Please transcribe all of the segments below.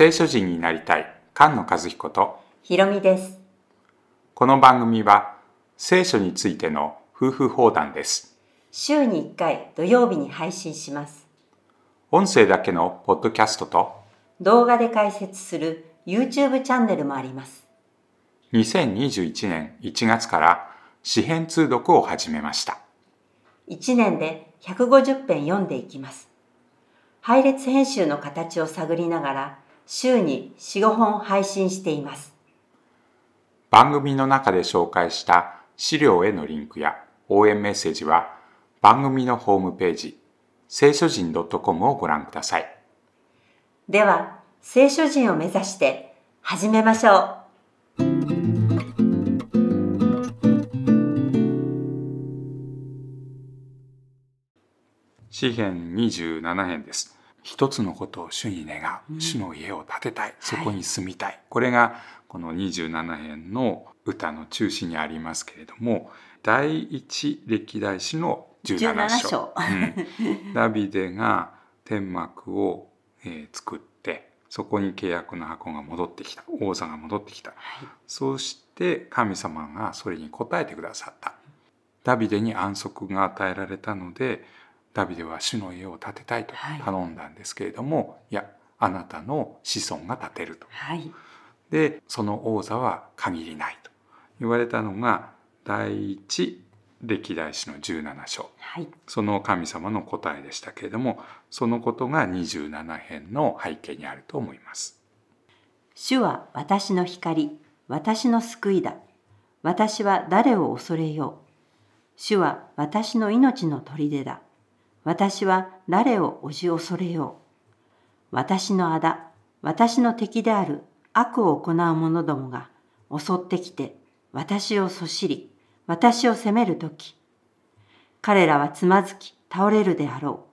聖書人になりたい菅野和彦とひろみです。この番組は聖書についての夫婦放談です週に1回土曜日に配信します。音声だけのポッドキャストと動画で解説する YouTube チャンネルもあります。2021年1月から詩編通読を始めました1年で150編読んでいきます。配列編集の形を探りながら週に4、5本配信しています。番組の中で紹介した資料へのリンクや応援メッセージは番組のホームページ聖書人 .com をご覧くださいでは、聖書人を目指して始めましょう。詩編27編です一つのことを主に願う、主の家を建てたい。そこに住みたい、これがこの27編の歌の中心にありますけれども第一歴代史の17章。17章。うん。ダビデが天幕を、えー作ってそこに契約の箱が戻ってきた。王座が戻ってきた。そうして神様がそれに応えてくださった。ダビデに安息が与えられたのでダビデは主の家を建てたいとはい頼んだんですけれども、い、やあなたの子孫が建てるとはい。でその王座は限りないと言われたのが第一歴代史の17章はい。その神様の答えでしたけれどもそのことが27編の背景にあると思います。主は私の光、私の救いだ。私は誰を恐れよう。主は私の命の砦だ。私は誰をおじ恐れよう。私の仇、私の敵である悪を行う者どもが襲ってきて私をそしり、私を責めるとき、彼らはつまずき倒れるであろう。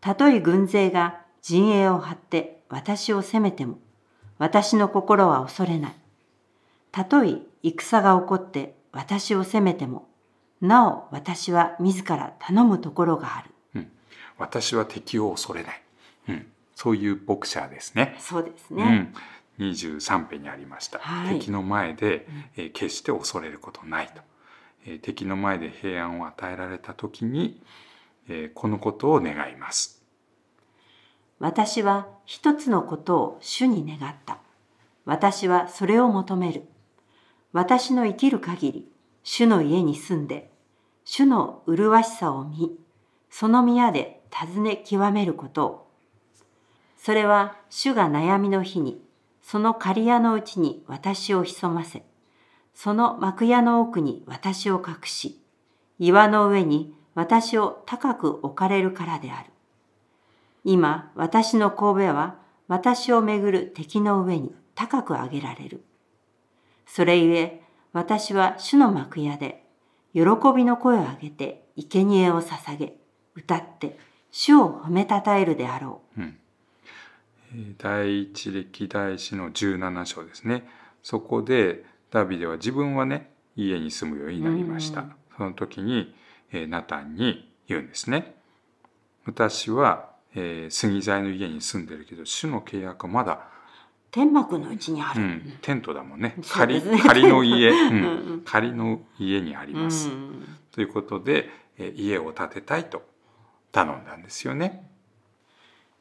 たとえ軍勢が陣営を張って私を責めても、私の心は恐れない。たとえ戦が起こって私を責めても、なお私は自ら頼むところがある。私は敵を恐れない、うん、そういう牧者ですね。そうですね。うん、23編にありました、はい敵の前で、えー決して恐れることないと、えー敵の前で平安を与えられた時に、えーこのことを願います。私は一つのことを主に願った。私はそれを求める。私の生きる限り、主の家に住んで、主の麗しさを見、その宮で尋ね極めることを。それは主が悩みの日に、その刈屋のうちに私を潜ませ、その幕屋の奥に私を隠し、岩の上に私を高く置かれるからである。今、私の神戸は私をめぐる敵の上に高く上げられる。それゆえ、私は主の幕屋で、喜びの声を上げて、生贄を捧げ、歌って、主を褒めたたえるであろう。えー第一歴代史の17章ですね。そこでダビデは自分はね家に住むようになりました、うん。その時に、えーナタンに言うんですね。私は、えー杉材の家に住んでるけど主の契約はまだ天幕のうちにある。うん、テントだもんねそう仮仮の家、う うんん、仮の家にあります、うんということで、えー家を建てたいと頼んだんですよね。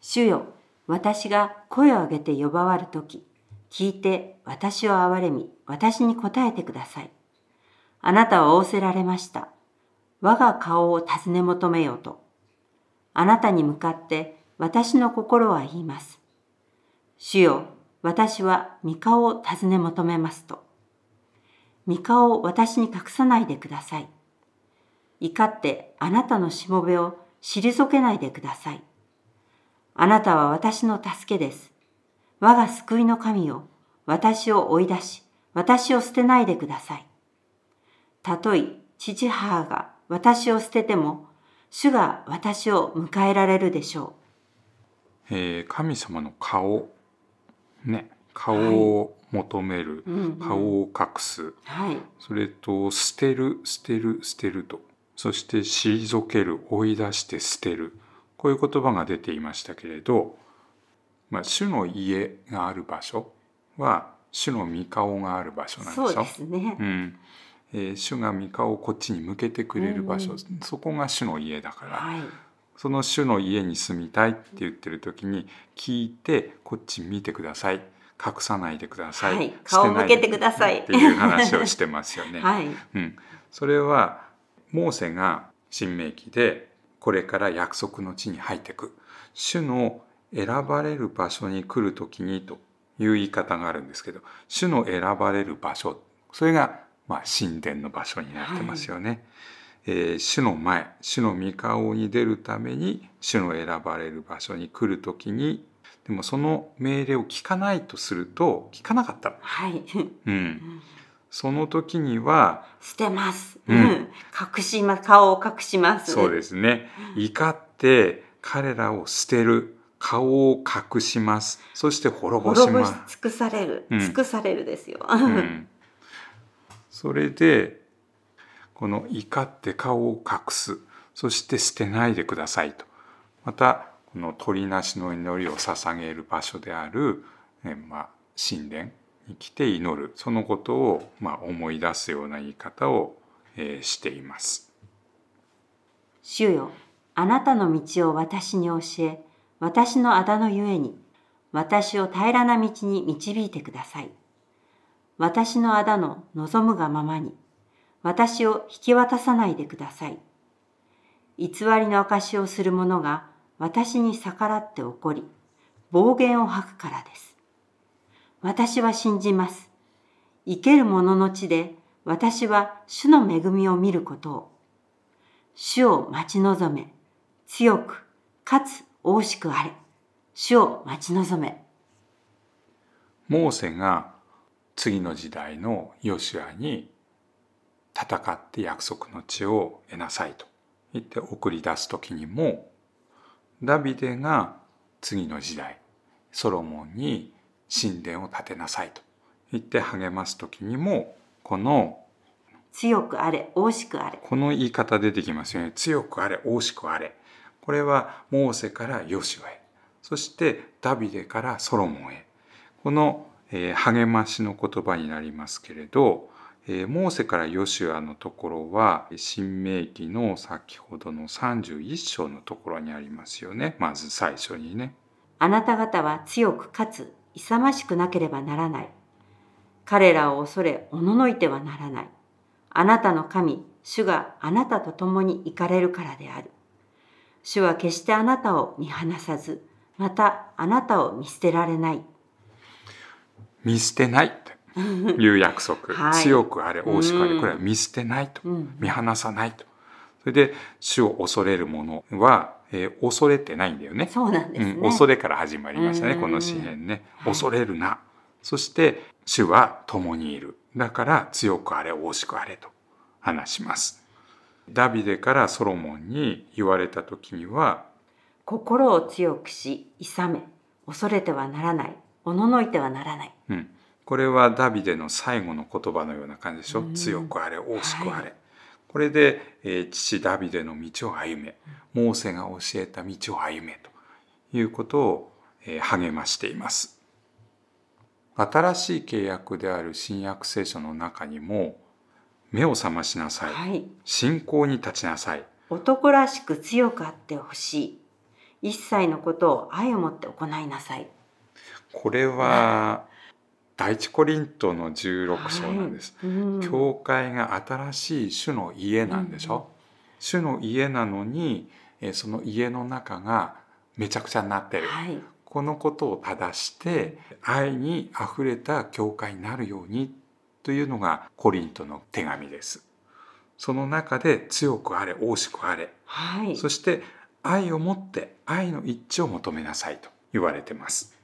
主よ、私が声を上げて呼ばわるとき、聞いて私を憐れみ、私に答えてください。あなたは仰せられました。我が顔を尋ね求めようと。あなたに向かって私の心は言います。主よ、私は御顔を尋ね求めますと。御顔を私に隠さないでください。怒ってあなたのしもべを退けないでください。あなたは私の助けです。我が救いの神よ、私を追い出し、私を捨てないでください。たとえ父母が私を捨てても、主が私を迎えられるでしょうえー神様の顔ね顔を求める、うんうん顔を隠す。う。はい。それと捨てる捨てる捨てると。そして退ける追い出して捨てる。こういう言葉が出ていましたけれどまあ、主の家がある場所は主の御顔がある場所なんでしょそうですね。う。ん。えー主が御顔をこっちに向けてくれる場所、うん。そこが主の家だから、はい。その主の家に住みたいって言ってる時に聞いてこっち見てください。隠さないでください、はい。顔向けてください。っていう話をしてますよね。はい。うん、それはモーセが新明記でこれから約束の地に入っていく。主の選ばれる場所に来る時にという言い方があるんですけど主の選ばれる場所。それがまあ神殿の場所になってますよね。えー主の前主の御顔に出るために主の選ばれる場所に来る時にでもその命令を聞かないとすると聞かなかった、はい。うん、その時には捨てます。ううんん。隠しま、顔を隠します。そうですね。怒って彼らを捨てる。顔を隠します。そして滅ぼし滅ぼします。尽くされる。うん尽くされるですよ。うん、それで、この怒って顔を隠す。そして捨てないでくださいと。また、この鳥なしの祈りを捧げる場所である、えまあ、神殿に来て祈る。そのことを、まあ、思い出すような言い方を、えーしています。主よ、あなたの道を私に教え、私のあだのゆえに、私を平らな道に導いてください。私のあだの望むがままに、私を引き渡さないでください。偽りの証をする者が私に逆らって怒り、暴言を吐くからです。私は信じます。生ける者の地で私は主の恵みを見ることを。主を待ち望め、強く、かつ大しくあれ。主を待ち望め。モーセが次の時代のヨシュアに戦って約束の地を得なさいと言って送り出す時にもダビデが次の時代ソロモンに神殿を建てなさいと言って励ます時にもこの強くあれ、大しくあれ。この言い方出てきますよね。強くあれ、大しくあれ。これはモーセからヨシュアへ。そしてダビデからソロモンへ。この、えー励ましの言葉になりますけれど、えーモーセからヨシュアのところは、新明記の先ほどの31章のところにありますよね。まず最初にね。あなた方は強くかつ勇ましくなければならない。彼らを恐れ、おののいてはならない。あなたの神、主があなたと共に行かれるからである。主は決してあなたを見放さず、またあなたを見捨てられない。見捨てない？と いう約束。はい強くあれ、大しくあれ。うんこれは見捨てないと。うん見放さないと。それで、主を恐れる者は、えー恐れてないんだよね。そうなんですね。うん、恐れから始まりましたね、うんこの詩篇ね。はい恐れるな。そして、主は共にいる。だから、強くあれ、大しくあれと話します。ダビデからソロモンに言われた時には、心を強くし、勇め、恐れてはならない。おののいてはならない。うん、これはダビデの最後の言葉のような感じでしょ？うん強くあれ、大しくあれ。はいこれで、えー父ダビデの道を歩め、モーセが教えた道を歩めということを、えー励ましています。新しい契約である新約聖書の中にも、目を覚ましなさい。はい。信仰に立ちなさい。男らしく強くあってほしい。一切のことを愛を持って行いなさい。これは、第一コリントの16章なんです。はい。うん。教会が新しい主の家なんでしょ、主の家なのにえーその家の中がめちゃくちゃになってる、はい。このことを正して愛にあふれた教会になるようにというのがコリントの手紙です。その中で強くあれ大しくあれ。はい。そして愛を持って愛の一致を求めなさいと言われてます。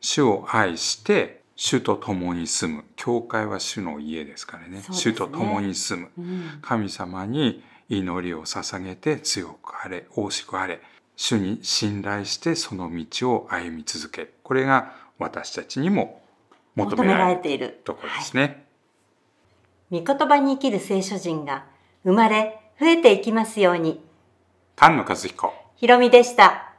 主を愛して主と共に住む。教会は主の家ですからね。ね。主と共に住む。うん。神様に祈りを捧げて強くあれ大しくあれ。主に信頼してその道を歩み続ける。これが私たちにも求求められている。ところですね、御言葉に生きる聖書人が生まれ増えていきますように。菅野和彦。ひろみでした。